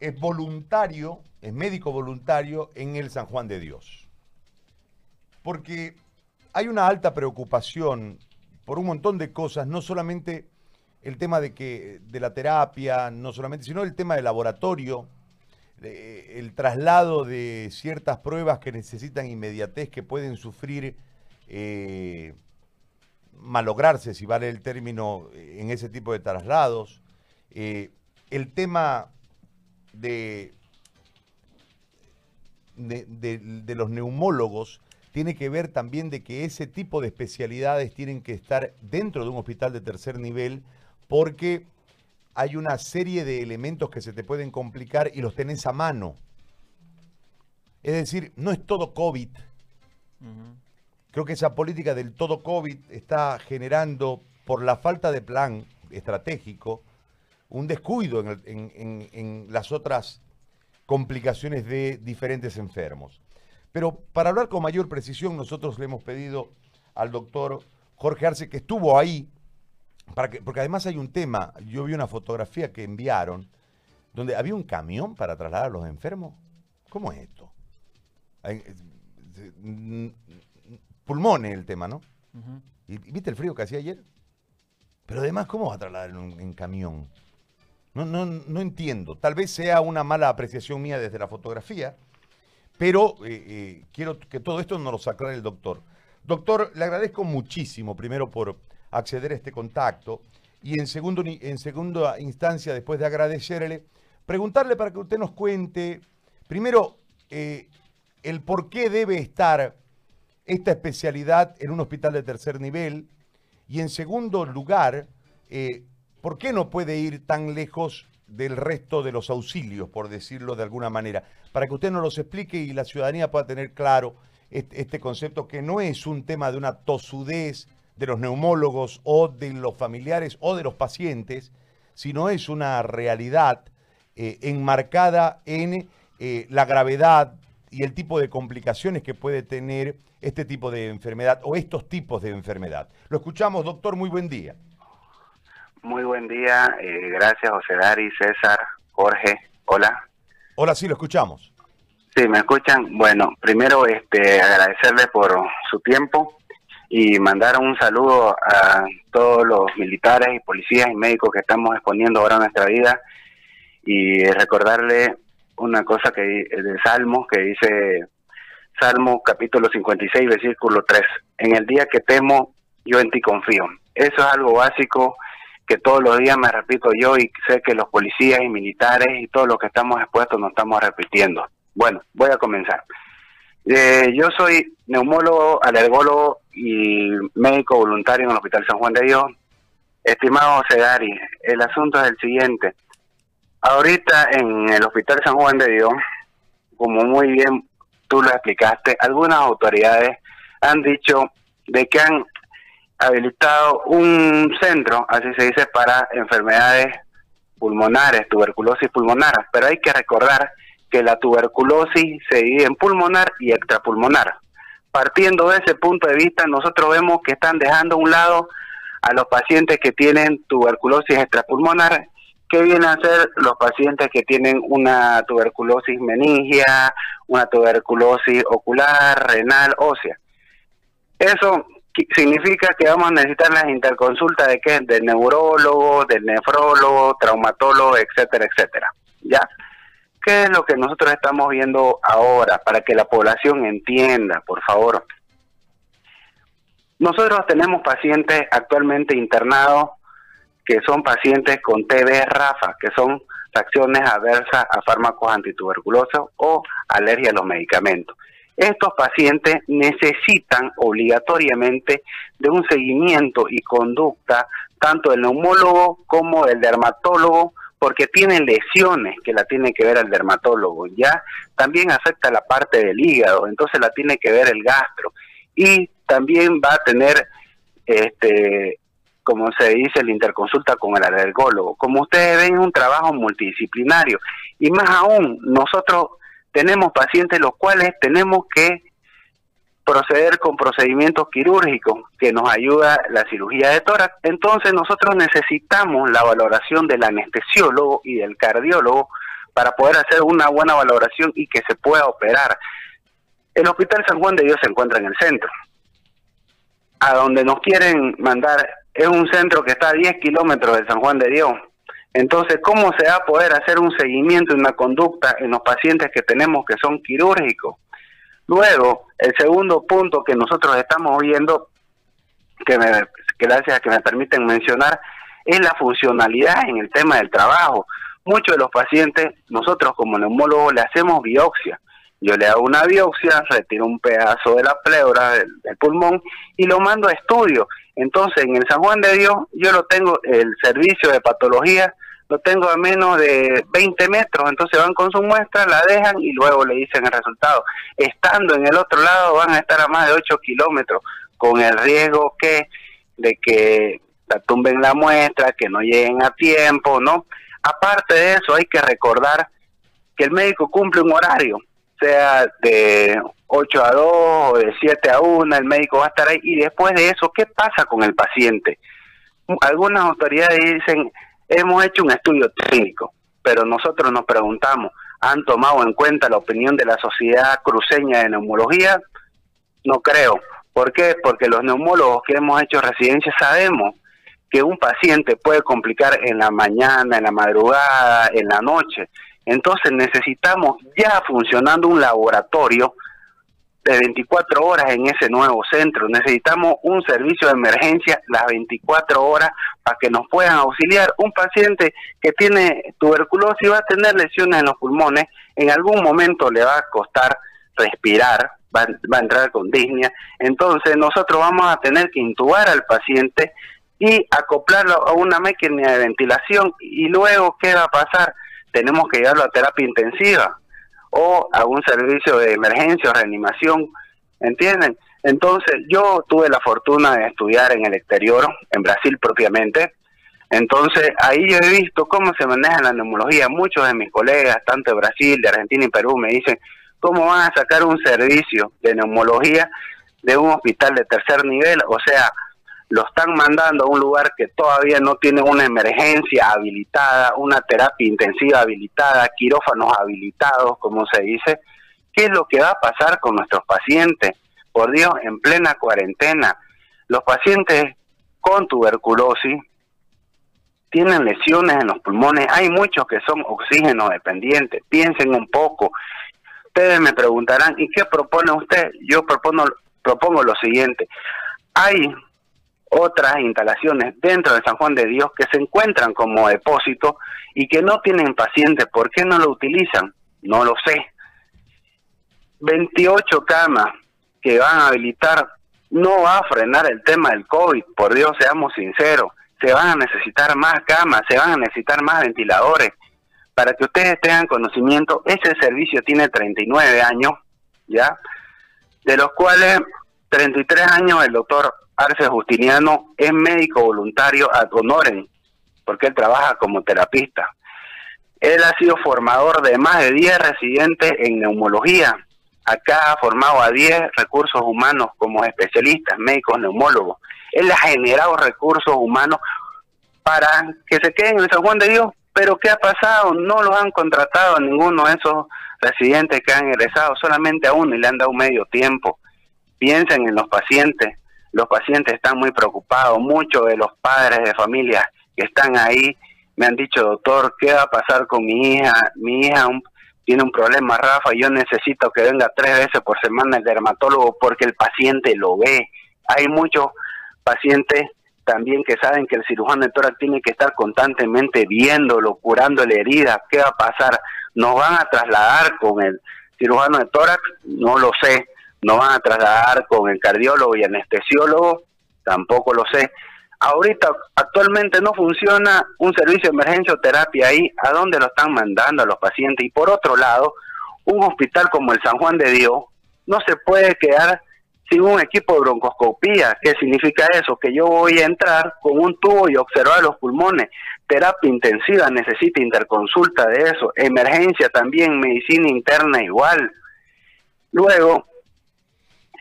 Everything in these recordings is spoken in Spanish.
es voluntario, es médico voluntario en el San Juan de Dios. Porque hay una alta preocupación por un montón de cosas, no solamente el tema de que de la terapia, no solamente, sino el tema del laboratorio, el traslado de ciertas pruebas que necesitan inmediatez, que pueden sufrir eh, malograrse, si vale el término, en ese tipo de traslados. Eh, el tema de, de, los neumólogos tiene que ver también de que ese tipo de especialidades tienen que estar dentro de un hospital de tercer nivel porque hay una serie de elementos que se te pueden complicar y los tenés a mano. Es decir, no es todo COVID. Creo que esa política del todo COVID está generando, por la falta de plan estratégico, un descuido en, las otras complicaciones de diferentes enfermos. Pero para hablar con mayor precisión, nosotros le hemos pedido al doctor Jorge Arce, que estuvo ahí, para que, porque además hay un tema, yo vi una fotografía que enviaron, donde había un camión para trasladar a los enfermos. ¿Cómo es esto? pulmones el tema, ¿no? ¿Y, viste el frío que hacía ayer? Pero además, ¿cómo va a trasladar en camión? No, no, no entiendo. Tal vez sea una mala apreciación mía desde la fotografía, pero eh, eh, quiero que todo esto nos lo aclare el doctor. Doctor, le agradezco muchísimo, primero por acceder a este contacto, y en, segundo, en segunda instancia, después de agradecerle, preguntarle para que usted nos cuente, primero, eh, el por qué debe estar esta especialidad en un hospital de tercer nivel, y en segundo lugar, ¿por qué no puede ir tan lejos del resto de los auxilios, por decirlo de alguna manera? Para que usted nos los explique y la ciudadanía pueda tener claro este, concepto que no es un tema de una tosudez de los neumólogos o de los familiares o de los pacientes, sino es una realidad eh, enmarcada en eh, la gravedad y el tipo de complicaciones que puede tener este tipo de enfermedad o estos tipos de enfermedad. Lo escuchamos, doctor, muy buen día. Muy buen día, eh, gracias José Dari, César, Jorge, hola. Hola, sí, lo escuchamos. Sí, me escuchan. Bueno, primero este, agradecerles por su tiempo y mandar un saludo a todos los militares y policías y médicos que estamos exponiendo ahora nuestra vida y recordarle una cosa que de Salmos que dice Salmo capítulo 56 versículo 3 en el día que temo yo en ti confío eso es algo básico que todos los días me repito yo y sé que los policías y militares y todos los que estamos expuestos nos estamos repitiendo. Bueno, voy a comenzar. Eh, yo soy neumólogo, alergólogo y médico voluntario en el Hospital San Juan de Dios. Estimado Sedari, el asunto es el siguiente. Ahorita en el Hospital San Juan de Dios, como muy bien tú lo explicaste, algunas autoridades han dicho de que han habilitado un centro, así se dice, para enfermedades pulmonares, tuberculosis pulmonar, pero hay que recordar que la tuberculosis se divide en pulmonar y extrapulmonar. Partiendo de ese punto de vista, nosotros vemos que están dejando a un lado a los pacientes que tienen tuberculosis extrapulmonar, que vienen a ser los pacientes que tienen una tuberculosis meningia, una tuberculosis ocular, renal, ósea. Eso significa que vamos a necesitar las interconsultas de qué? Del neurólogo, del nefrólogo, traumatólogo, etcétera, etcétera. ¿Ya? ¿Qué es lo que nosotros estamos viendo ahora para que la población entienda, por favor? Nosotros tenemos pacientes actualmente internados que son pacientes con TB RAFA, que son reacciones adversas a fármacos antituberculosos o alergia a los medicamentos estos pacientes necesitan obligatoriamente de un seguimiento y conducta tanto del neumólogo como del dermatólogo porque tienen lesiones que la tiene que ver el dermatólogo, ya también afecta la parte del hígado, entonces la tiene que ver el gastro y también va a tener este como se dice, la interconsulta con el alergólogo. Como ustedes ven, es un trabajo multidisciplinario. Y más aún, nosotros tenemos pacientes los cuales tenemos que proceder con procedimientos quirúrgicos que nos ayuda la cirugía de tórax. Entonces nosotros necesitamos la valoración del anestesiólogo y del cardiólogo para poder hacer una buena valoración y que se pueda operar. El Hospital San Juan de Dios se encuentra en el centro. A donde nos quieren mandar es un centro que está a 10 kilómetros de San Juan de Dios. Entonces, ¿cómo se va a poder hacer un seguimiento y una conducta en los pacientes que tenemos que son quirúrgicos? Luego, el segundo punto que nosotros estamos viendo, que, me, gracias a que me permiten mencionar, es la funcionalidad en el tema del trabajo. Muchos de los pacientes, nosotros como neumólogos le hacemos biopsia. Yo le hago una biopsia, retiro un pedazo de la pleura del, pulmón y lo mando a estudio. Entonces, en el San Juan de Dios, yo lo tengo, el servicio de patología, lo tengo a menos de 20 metros, entonces van con su muestra, la dejan y luego le dicen el resultado. Estando en el otro lado van a estar a más de 8 kilómetros, con el riesgo que de que la tumben la muestra, que no lleguen a tiempo, ¿no? Aparte de eso, hay que recordar que el médico cumple un horario, sea de 8 a 2 o de 7 a 1, el médico va a estar ahí. Y después de eso, ¿qué pasa con el paciente? Algunas autoridades dicen, hemos hecho un estudio técnico, pero nosotros nos preguntamos, ¿han tomado en cuenta la opinión de la Sociedad Cruceña de Neumología? No creo. ¿Por qué? Porque los neumólogos que hemos hecho residencia sabemos que un paciente puede complicar en la mañana, en la madrugada, en la noche. Entonces necesitamos ya funcionando un laboratorio de 24 horas en ese nuevo centro. Necesitamos un servicio de emergencia las 24 horas para que nos puedan auxiliar. Un paciente que tiene tuberculosis va a tener lesiones en los pulmones, en algún momento le va a costar respirar, va, va a entrar con disnea. Entonces nosotros vamos a tener que intubar al paciente y acoplarlo a una máquina de ventilación y luego ¿qué va a pasar? Tenemos que llevarlo a terapia intensiva o a un servicio de emergencia o reanimación, ¿entienden? Entonces yo tuve la fortuna de estudiar en el exterior, en Brasil propiamente, entonces ahí yo he visto cómo se maneja la neumología. Muchos de mis colegas, tanto de Brasil, de Argentina y Perú, me dicen, ¿cómo van a sacar un servicio de neumología de un hospital de tercer nivel? O sea, lo están mandando a un lugar que todavía no tiene una emergencia habilitada, una terapia intensiva habilitada, quirófanos habilitados, como se dice. ¿Qué es lo que va a pasar con nuestros pacientes? Por Dios, en plena cuarentena, los pacientes con tuberculosis tienen lesiones en los pulmones, hay muchos que son oxígeno dependientes, piensen un poco. Ustedes me preguntarán, ¿y qué propone usted? Yo propongo, propongo lo siguiente. Hay otras instalaciones dentro de San Juan de Dios que se encuentran como depósito y que no tienen pacientes. ¿Por qué no lo utilizan? No lo sé. 28 camas que van a habilitar no va a frenar el tema del COVID, por Dios, seamos sinceros. Se van a necesitar más camas, se van a necesitar más ventiladores. Para que ustedes tengan conocimiento, ese servicio tiene 39 años, ¿ya? De los cuales 33 años el doctor Arce Justiniano es médico voluntario ad honorem, porque él trabaja como terapista. Él ha sido formador de más de 10 residentes en neumología. Acá ha formado a 10 recursos humanos como especialistas, médicos neumólogos. Él ha generado recursos humanos para que se queden en San Juan de Dios. Pero ¿qué ha pasado? No los han contratado a ninguno de esos residentes que han egresado, solamente a uno y le han dado medio tiempo. Piensen en los pacientes, los pacientes están muy preocupados, muchos de los padres de familia que están ahí me han dicho, doctor, ¿qué va a pasar con mi hija? Mi hija tiene un problema, Rafa, yo necesito que venga tres veces por semana el dermatólogo porque el paciente lo ve. Hay muchos pacientes también que saben que el cirujano de tórax tiene que estar constantemente viéndolo, curándole heridas. ¿Qué va a pasar? ¿Nos van a trasladar con el cirujano de tórax? No lo sé no van a trasladar con el cardiólogo y anestesiólogo, tampoco lo sé. Ahorita actualmente no funciona un servicio de emergencia o terapia ahí, ¿a dónde lo están mandando a los pacientes? Y por otro lado, un hospital como el San Juan de Dios no se puede quedar sin un equipo de broncoscopía. ¿Qué significa eso? Que yo voy a entrar con un tubo y observar los pulmones. Terapia intensiva necesita interconsulta de eso. Emergencia también, medicina interna igual. Luego,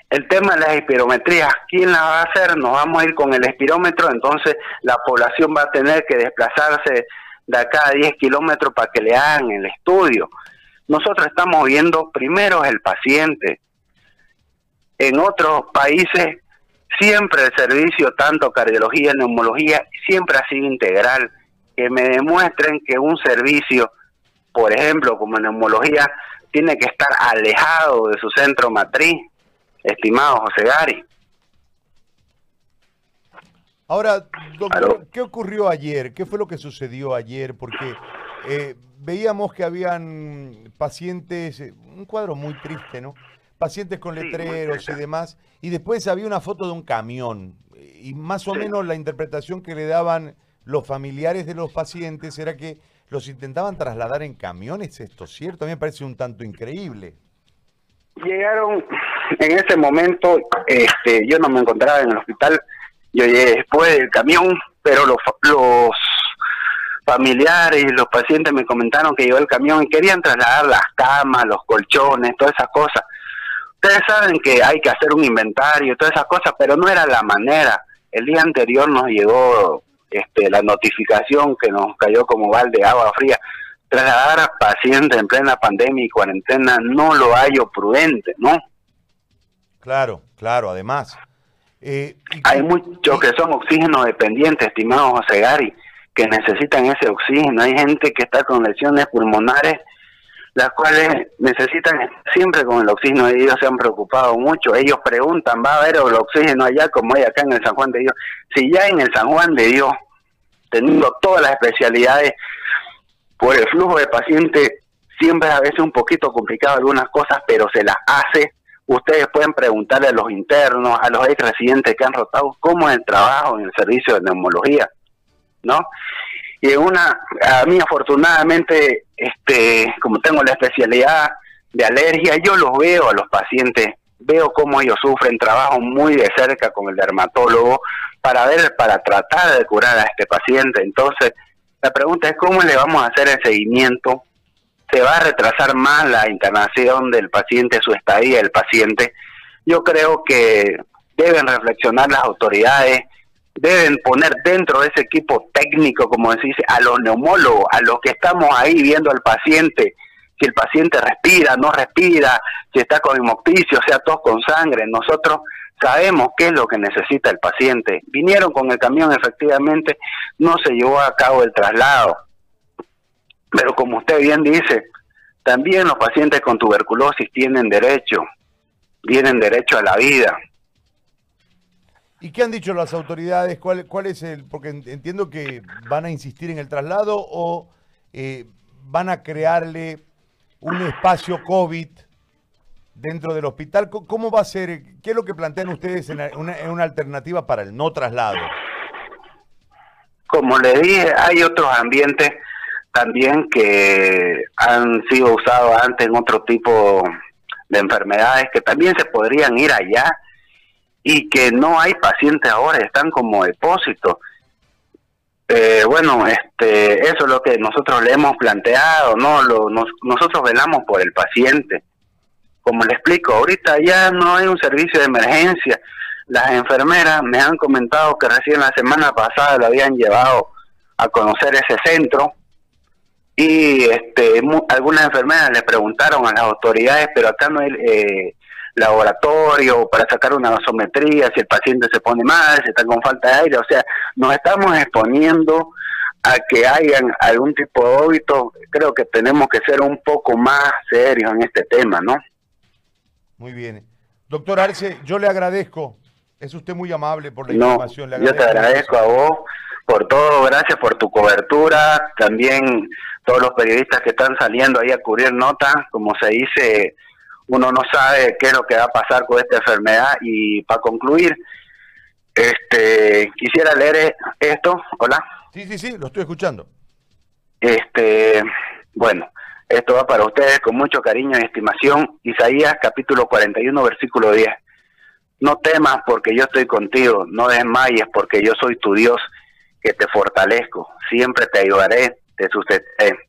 el tema de las espirometrías, ¿quién la va a hacer? Nos vamos a ir con el espirómetro, entonces la población va a tener que desplazarse de acá a 10 kilómetros para que le hagan el estudio. Nosotros estamos viendo primero el paciente. En otros países siempre el servicio, tanto cardiología, neumología, siempre ha sido integral. Que me demuestren que un servicio, por ejemplo, como neumología, tiene que estar alejado de su centro matriz, estimado José Gari. Ahora, doctor, ¿qué ocurrió ayer? ¿Qué fue lo que sucedió ayer? Porque eh, veíamos que habían pacientes, un cuadro muy triste, ¿no? Pacientes con letreros y demás, y después había una foto de un camión, y más o menos la interpretación que le daban los familiares de los pacientes era que los intentaban trasladar en camiones, ¿esto es cierto? A mí me parece un tanto increíble. Llegaron, en ese momento, este, yo no me encontraba en el hospital, yo llegué después del camión, pero los, los familiares y los pacientes me comentaron que llegó el camión y querían trasladar las camas, los colchones, todas esas cosas. Ustedes saben que hay que hacer un inventario, todas esas cosas, pero no era la manera. El día anterior nos llegó este, la notificación que nos cayó como balde de agua fría. Trasladar a pacientes en plena pandemia y cuarentena no lo hallo prudente, ¿no? Claro, claro, además. Eh, Hay muchos que son oxígeno dependientes, estimado José Gary, que necesitan ese oxígeno. Hay gente que está con lesiones pulmonares, las cuales necesitan siempre con el oxígeno. Ellos se han preocupado mucho. Ellos preguntan, ¿va a haber el oxígeno allá como hay acá en el San Juan de Dios? Si ya en el San Juan de Dios teniendo todas las especialidades, por el flujo de pacientes, siempre a veces un poquito complicado algunas cosas, pero se las hace. Ustedes pueden preguntarle a los internos, a los ex residentes que han rotado, cómo es el trabajo en el servicio de neumología, ¿no? Y una, a mí afortunadamente, este, como tengo la especialidad de alergia, yo los veo a los pacientes, veo cómo ellos sufren, trabajo muy de cerca con el dermatólogo, para ver, para tratar de curar a este paciente. Entonces, la pregunta es cómo le vamos a hacer el seguimiento. ¿Se va a retrasar más la internación del paciente, su estadía del paciente? Yo creo que deben reflexionar las autoridades, deben poner dentro de ese equipo técnico, como decís, a los neumólogos, a los que estamos ahí viendo al paciente, si el paciente respira, no respira, si está con hemopticio, sea tos con sangre. Nosotros sabemos qué es lo que necesita el paciente. Vinieron con el camión, efectivamente, no se llevó a cabo el traslado. Pero como usted bien dice, también los pacientes con tuberculosis tienen derecho, tienen derecho a la vida. ¿Y qué han dicho las autoridades? ¿Cuál, cuál es el...? Porque entiendo que van a insistir en el traslado o eh, van a crearle un espacio COVID dentro del hospital. ¿Cómo va a ser? ¿Qué es lo que plantean ustedes en una, alternativa para el no traslado? Como le dije, hay otros ambientes también que han sido usados antes en otro tipo de enfermedades que también se podrían ir allá y que no hay pacientes ahora, están como depósitos. Eh, bueno, este, eso es lo que nosotros le hemos planteado, ¿no? Lo, nosotros velamos por el paciente como le explico, ahorita ya no hay un servicio de emergencia. Las enfermeras me han comentado que recién la semana pasada lo habían llevado a conocer ese centro y este, algunas enfermeras le preguntaron a las autoridades, pero acá no hay eh, laboratorio para sacar una gasometría, si el paciente se pone mal, si está con falta de aire, o sea, nos estamos exponiendo a que hayan algún tipo de óbito, creo que tenemos que ser un poco más serios en este tema, ¿no? Muy bien. Doctor Arce, yo le agradezco. Es usted muy amable por la información. yo te agradezco a vos por todo, gracias por tu cobertura, también todos los periodistas que están saliendo ahí a cubrir notas, como se dice, uno no sabe qué es lo que va a pasar con esta enfermedad y para concluir, este, quisiera leer esto, hola. Sí, sí, sí, lo estoy escuchando. Este, bueno, esto va para ustedes con mucho cariño y estimación. Isaías capítulo 41 versículo 10. No temas porque yo estoy contigo, no desmayes porque yo soy tu Dios que te fortalezco, siempre te ayudaré, te sustentaré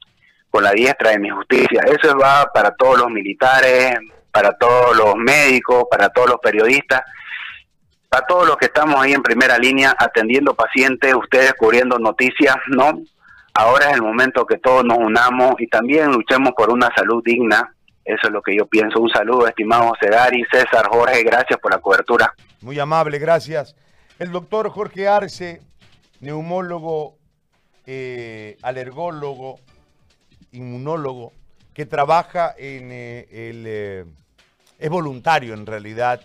con la diestra de mi justicia. Eso va para todos los militares, para todos los médicos, para todos los periodistas, para todos los que estamos ahí en primera línea atendiendo pacientes, ustedes cubriendo noticias, ¿no? Ahora es el momento que todos nos unamos y también luchemos por una salud digna. Eso es lo que yo pienso. Un saludo, estimado Sedari, César, Jorge, gracias por la cobertura. Muy amable, gracias. El doctor Jorge Arce, neumólogo, eh, alergólogo, inmunólogo, que trabaja en eh, el... Eh, es voluntario en realidad